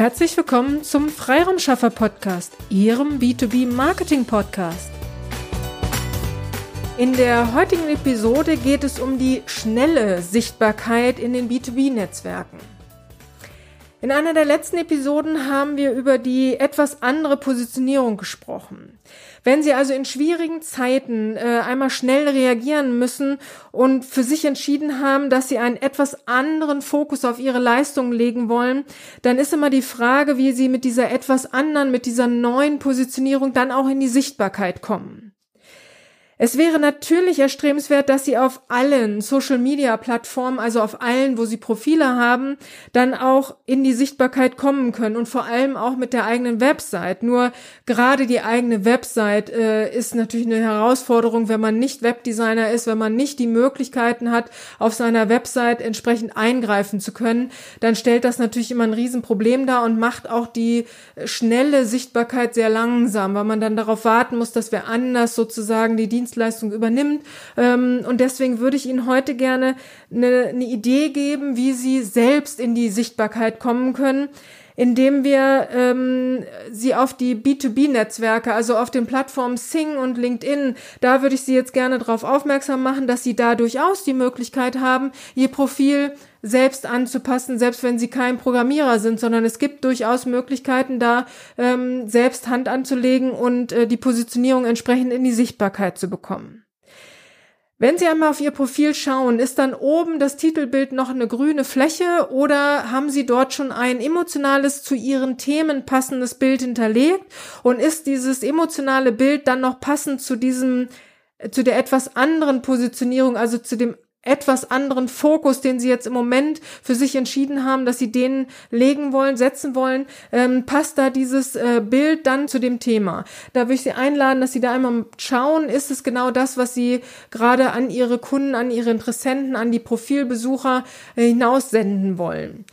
Herzlich willkommen zum Freiraumschaffer Podcast, Ihrem B2B Marketing Podcast. In der heutigen Episode geht es um die schnelle Sichtbarkeit in den B2B-Netzwerken. In einer der letzten Episoden haben wir über die etwas andere Positionierung gesprochen. Wenn Sie also in schwierigen Zeiten äh, einmal schnell reagieren müssen und für sich entschieden haben, dass Sie einen etwas anderen Fokus auf Ihre Leistungen legen wollen, dann ist immer die Frage, wie Sie mit dieser etwas anderen, mit dieser neuen Positionierung dann auch in die Sichtbarkeit kommen. Es wäre natürlich erstrebenswert, dass Sie auf allen Social-Media-Plattformen, also auf allen, wo Sie Profile haben, dann auch in die Sichtbarkeit kommen können und vor allem auch mit der eigenen Website. Nur gerade die eigene Website äh, ist natürlich eine Herausforderung, wenn man nicht Webdesigner ist, wenn man nicht die Möglichkeiten hat, auf seiner Website entsprechend eingreifen zu können, dann stellt das natürlich immer ein Riesenproblem dar und macht auch die schnelle Sichtbarkeit sehr langsam, weil man dann darauf warten muss, dass wir anders sozusagen die Dienste Dienstleistung übernimmt. Ähm, und deswegen würde ich Ihnen heute gerne eine, eine Idee geben, wie Sie selbst in die Sichtbarkeit kommen können indem wir ähm, sie auf die B2B-Netzwerke, also auf den Plattformen Sing und LinkedIn, da würde ich Sie jetzt gerne darauf aufmerksam machen, dass Sie da durchaus die Möglichkeit haben, Ihr Profil selbst anzupassen, selbst wenn Sie kein Programmierer sind, sondern es gibt durchaus Möglichkeiten, da ähm, selbst Hand anzulegen und äh, die Positionierung entsprechend in die Sichtbarkeit zu bekommen. Wenn Sie einmal auf Ihr Profil schauen, ist dann oben das Titelbild noch eine grüne Fläche oder haben Sie dort schon ein emotionales zu Ihren Themen passendes Bild hinterlegt und ist dieses emotionale Bild dann noch passend zu diesem zu der etwas anderen Positionierung, also zu dem etwas anderen Fokus, den sie jetzt im Moment für sich entschieden haben, dass sie den legen wollen, setzen wollen, ähm, passt da dieses äh, Bild dann zu dem Thema. Da würde ich Sie einladen, dass Sie da einmal schauen, ist es genau das, was Sie gerade an Ihre Kunden, an Ihre Interessenten, an die Profilbesucher äh, hinaussenden wollen.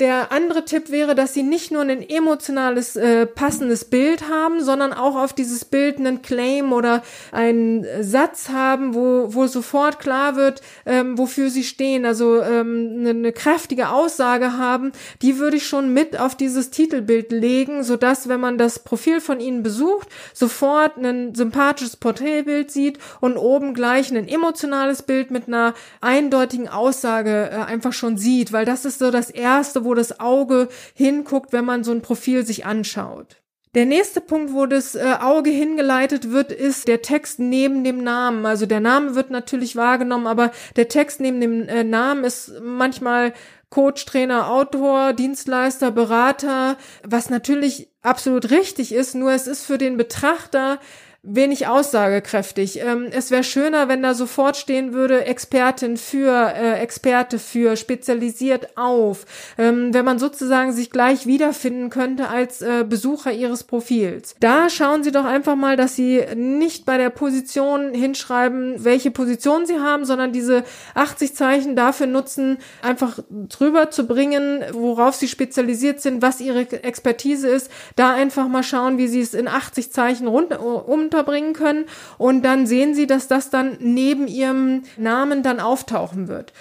Der andere Tipp wäre, dass sie nicht nur ein emotionales, äh, passendes Bild haben, sondern auch auf dieses Bild einen Claim oder einen Satz haben, wo, wo sofort klar wird, ähm, wofür sie stehen. Also ähm, eine, eine kräftige Aussage haben, die würde ich schon mit auf dieses Titelbild legen, sodass, wenn man das Profil von ihnen besucht, sofort ein sympathisches Porträtbild sieht und oben gleich ein emotionales Bild mit einer eindeutigen Aussage äh, einfach schon sieht, weil das ist so das Erste, wo das Auge hinguckt, wenn man so ein Profil sich anschaut. Der nächste Punkt, wo das äh, Auge hingeleitet wird, ist der Text neben dem Namen. Also der Name wird natürlich wahrgenommen, aber der Text neben dem äh, Namen ist manchmal Coach, Trainer, Autor, Dienstleister, Berater, was natürlich absolut richtig ist, nur es ist für den Betrachter wenig aussagekräftig. Ähm, es wäre schöner, wenn da sofort stehen würde, Expertin für, äh, Experte für, spezialisiert auf, ähm, wenn man sozusagen sich gleich wiederfinden könnte als äh, Besucher ihres Profils. Da schauen Sie doch einfach mal, dass Sie nicht bei der Position hinschreiben, welche Position Sie haben, sondern diese 80 Zeichen dafür nutzen, einfach drüber zu bringen, worauf Sie spezialisiert sind, was Ihre Expertise ist. Da einfach mal schauen, wie Sie es in 80 Zeichen rund, um unterbringen können und dann sehen sie, dass das dann neben ihrem Namen dann auftauchen wird.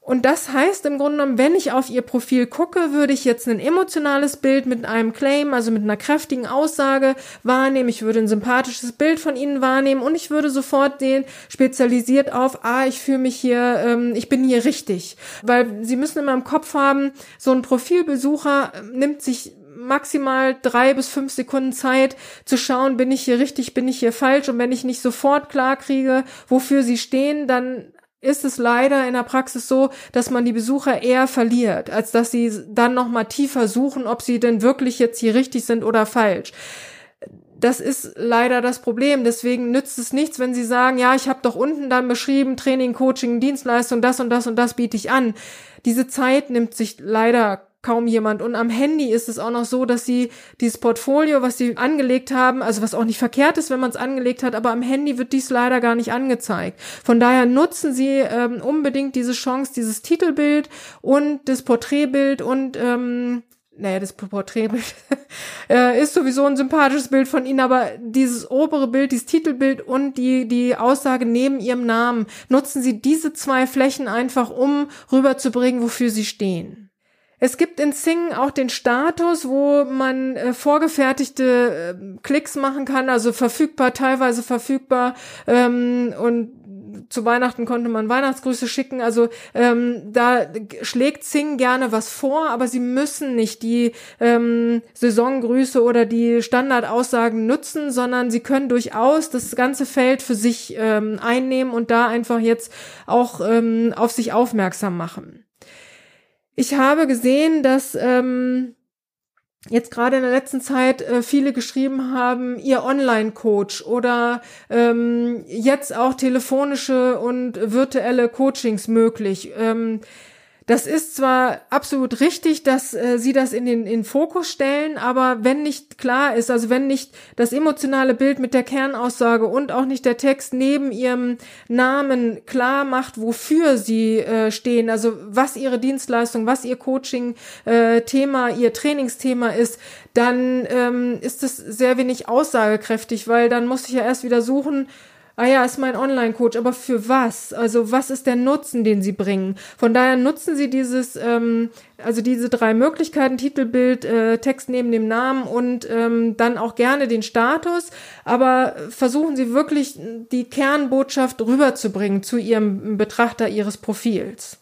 Und das heißt im Grunde genommen, wenn ich auf ihr Profil gucke, würde ich jetzt ein emotionales Bild mit einem Claim, also mit einer kräftigen Aussage wahrnehmen. Ich würde ein sympathisches Bild von ihnen wahrnehmen und ich würde sofort den spezialisiert auf, ah, ich fühle mich hier, ähm, ich bin hier richtig. Weil sie müssen immer im Kopf haben, so ein Profilbesucher nimmt sich maximal drei bis fünf Sekunden Zeit zu schauen, bin ich hier richtig, bin ich hier falsch. Und wenn ich nicht sofort klar kriege, wofür sie stehen, dann ist es leider in der Praxis so, dass man die Besucher eher verliert, als dass sie dann noch mal tiefer suchen, ob sie denn wirklich jetzt hier richtig sind oder falsch. Das ist leider das Problem. Deswegen nützt es nichts, wenn Sie sagen, ja, ich habe doch unten dann beschrieben, Training, Coaching, Dienstleistung, das und das und das biete ich an. Diese Zeit nimmt sich leider kaum jemand. Und am Handy ist es auch noch so, dass sie dieses Portfolio, was sie angelegt haben, also was auch nicht verkehrt ist, wenn man es angelegt hat, aber am Handy wird dies leider gar nicht angezeigt. Von daher nutzen sie ähm, unbedingt diese Chance, dieses Titelbild und das Porträtbild und ähm, naja, das Porträtbild äh, ist sowieso ein sympathisches Bild von ihnen, aber dieses obere Bild, dieses Titelbild und die, die Aussage neben ihrem Namen, nutzen sie diese zwei Flächen einfach, um rüberzubringen, wofür sie stehen. Es gibt in Sing auch den Status, wo man äh, vorgefertigte äh, Klicks machen kann, also verfügbar, teilweise verfügbar ähm, und zu Weihnachten konnte man Weihnachtsgrüße schicken. Also ähm, da schlägt Sing gerne was vor, aber sie müssen nicht die ähm, Saisongrüße oder die Standardaussagen nutzen, sondern sie können durchaus das ganze Feld für sich ähm, einnehmen und da einfach jetzt auch ähm, auf sich aufmerksam machen. Ich habe gesehen, dass ähm, jetzt gerade in der letzten Zeit äh, viele geschrieben haben, ihr Online-Coach oder ähm, jetzt auch telefonische und virtuelle Coachings möglich. Ähm, das ist zwar absolut richtig, dass äh, sie das in den in Fokus stellen, aber wenn nicht klar ist, also wenn nicht das emotionale Bild mit der Kernaussage und auch nicht der Text neben ihrem Namen klar macht, wofür sie äh, stehen, also was ihre Dienstleistung, was ihr Coaching-Thema, äh, ihr Trainingsthema ist, dann ähm, ist es sehr wenig aussagekräftig, weil dann muss ich ja erst wieder suchen, ah ja, ist mein Online-Coach, aber für was? Also was ist der Nutzen, den sie bringen? Von daher nutzen sie dieses, ähm, also diese drei Möglichkeiten, Titelbild, äh, Text neben dem Namen und ähm, dann auch gerne den Status, aber versuchen sie wirklich die Kernbotschaft rüberzubringen zu ihrem Betrachter ihres Profils.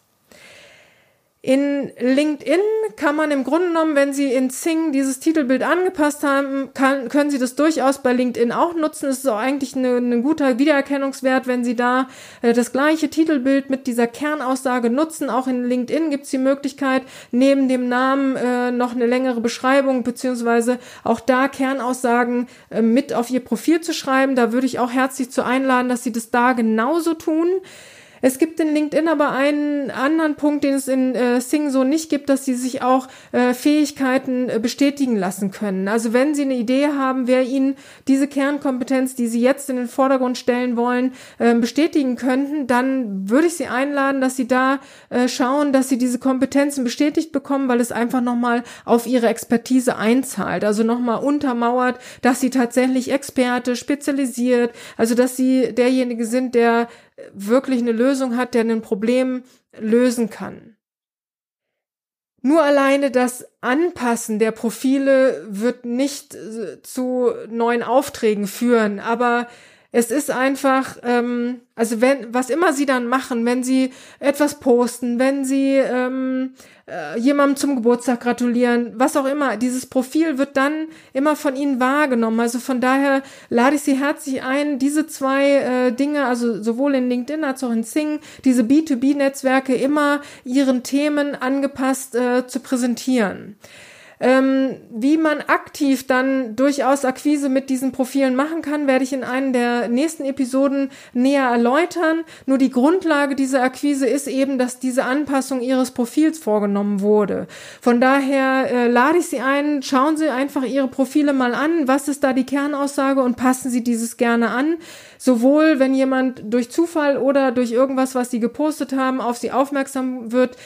In LinkedIn kann man im Grunde genommen, wenn Sie in Zing dieses Titelbild angepasst haben, kann, können Sie das durchaus bei LinkedIn auch nutzen. Es ist auch eigentlich ein guter Wiedererkennungswert, wenn Sie da äh, das gleiche Titelbild mit dieser Kernaussage nutzen. Auch in LinkedIn gibt es die Möglichkeit, neben dem Namen äh, noch eine längere Beschreibung beziehungsweise auch da Kernaussagen äh, mit auf Ihr Profil zu schreiben. Da würde ich auch herzlich zu einladen, dass Sie das da genauso tun. Es gibt in LinkedIn aber einen anderen Punkt, den es in äh, Sing so nicht gibt, dass sie sich auch äh, Fähigkeiten äh, bestätigen lassen können. Also wenn Sie eine Idee haben, wer Ihnen diese Kernkompetenz, die Sie jetzt in den Vordergrund stellen wollen, äh, bestätigen könnten, dann würde ich Sie einladen, dass Sie da äh, schauen, dass Sie diese Kompetenzen bestätigt bekommen, weil es einfach nochmal auf Ihre Expertise einzahlt. Also nochmal untermauert, dass Sie tatsächlich Experte, spezialisiert, also dass Sie derjenige sind, der wirklich eine Lösung hat, der ein Problem lösen kann. Nur alleine das Anpassen der Profile wird nicht äh, zu neuen Aufträgen führen, aber es ist einfach, ähm, also wenn, was immer sie dann machen, wenn sie etwas posten, wenn sie ähm, äh, jemandem zum Geburtstag gratulieren, was auch immer, dieses Profil wird dann immer von ihnen wahrgenommen. Also von daher lade ich sie herzlich ein, diese zwei äh, Dinge, also sowohl in LinkedIn als auch in Sing, diese B2B-Netzwerke immer ihren Themen angepasst äh, zu präsentieren. Ähm, wie man aktiv dann durchaus Akquise mit diesen Profilen machen kann, werde ich in einem der nächsten Episoden näher erläutern. Nur die Grundlage dieser Akquise ist eben, dass diese Anpassung Ihres Profils vorgenommen wurde. Von daher äh, lade ich Sie ein, schauen Sie einfach Ihre Profile mal an, was ist da die Kernaussage und passen Sie dieses gerne an. Sowohl wenn jemand durch Zufall oder durch irgendwas, was Sie gepostet haben, auf Sie aufmerksam wird,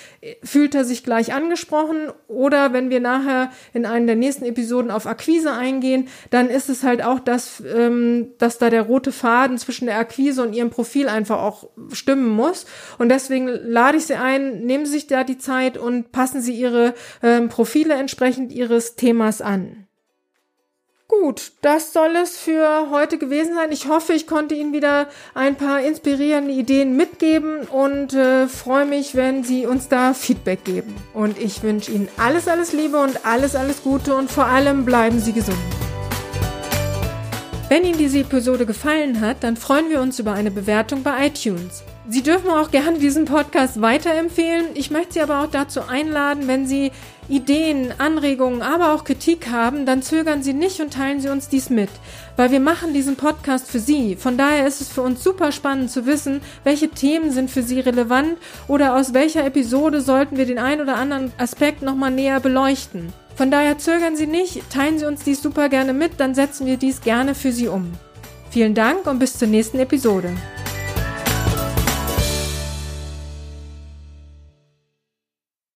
fühlt er sich gleich angesprochen oder wenn wir nachher in einer der nächsten Episoden auf Akquise eingehen, dann ist es halt auch das, ähm, dass da der rote Faden zwischen der Akquise und ihrem Profil einfach auch stimmen muss. Und deswegen lade ich Sie ein, nehmen Sie sich da die Zeit und passen Sie Ihre ähm, Profile entsprechend Ihres Themas an. Gut, das soll es für heute gewesen sein. Ich hoffe, ich konnte Ihnen wieder ein paar inspirierende Ideen mitgeben und äh, freue mich, wenn Sie uns da Feedback geben. Und ich wünsche Ihnen alles, alles Liebe und alles, alles Gute und vor allem bleiben Sie gesund. Wenn Ihnen diese Episode gefallen hat, dann freuen wir uns über eine Bewertung bei iTunes. Sie dürfen auch gerne diesen Podcast weiterempfehlen. Ich möchte Sie aber auch dazu einladen, wenn Sie Ideen, Anregungen, aber auch Kritik haben, dann zögern Sie nicht und teilen Sie uns dies mit, weil wir machen diesen Podcast für Sie. Von daher ist es für uns super spannend zu wissen, welche Themen sind für Sie relevant oder aus welcher Episode sollten wir den einen oder anderen Aspekt nochmal näher beleuchten. Von daher zögern Sie nicht, teilen Sie uns dies super gerne mit, dann setzen wir dies gerne für Sie um. Vielen Dank und bis zur nächsten Episode.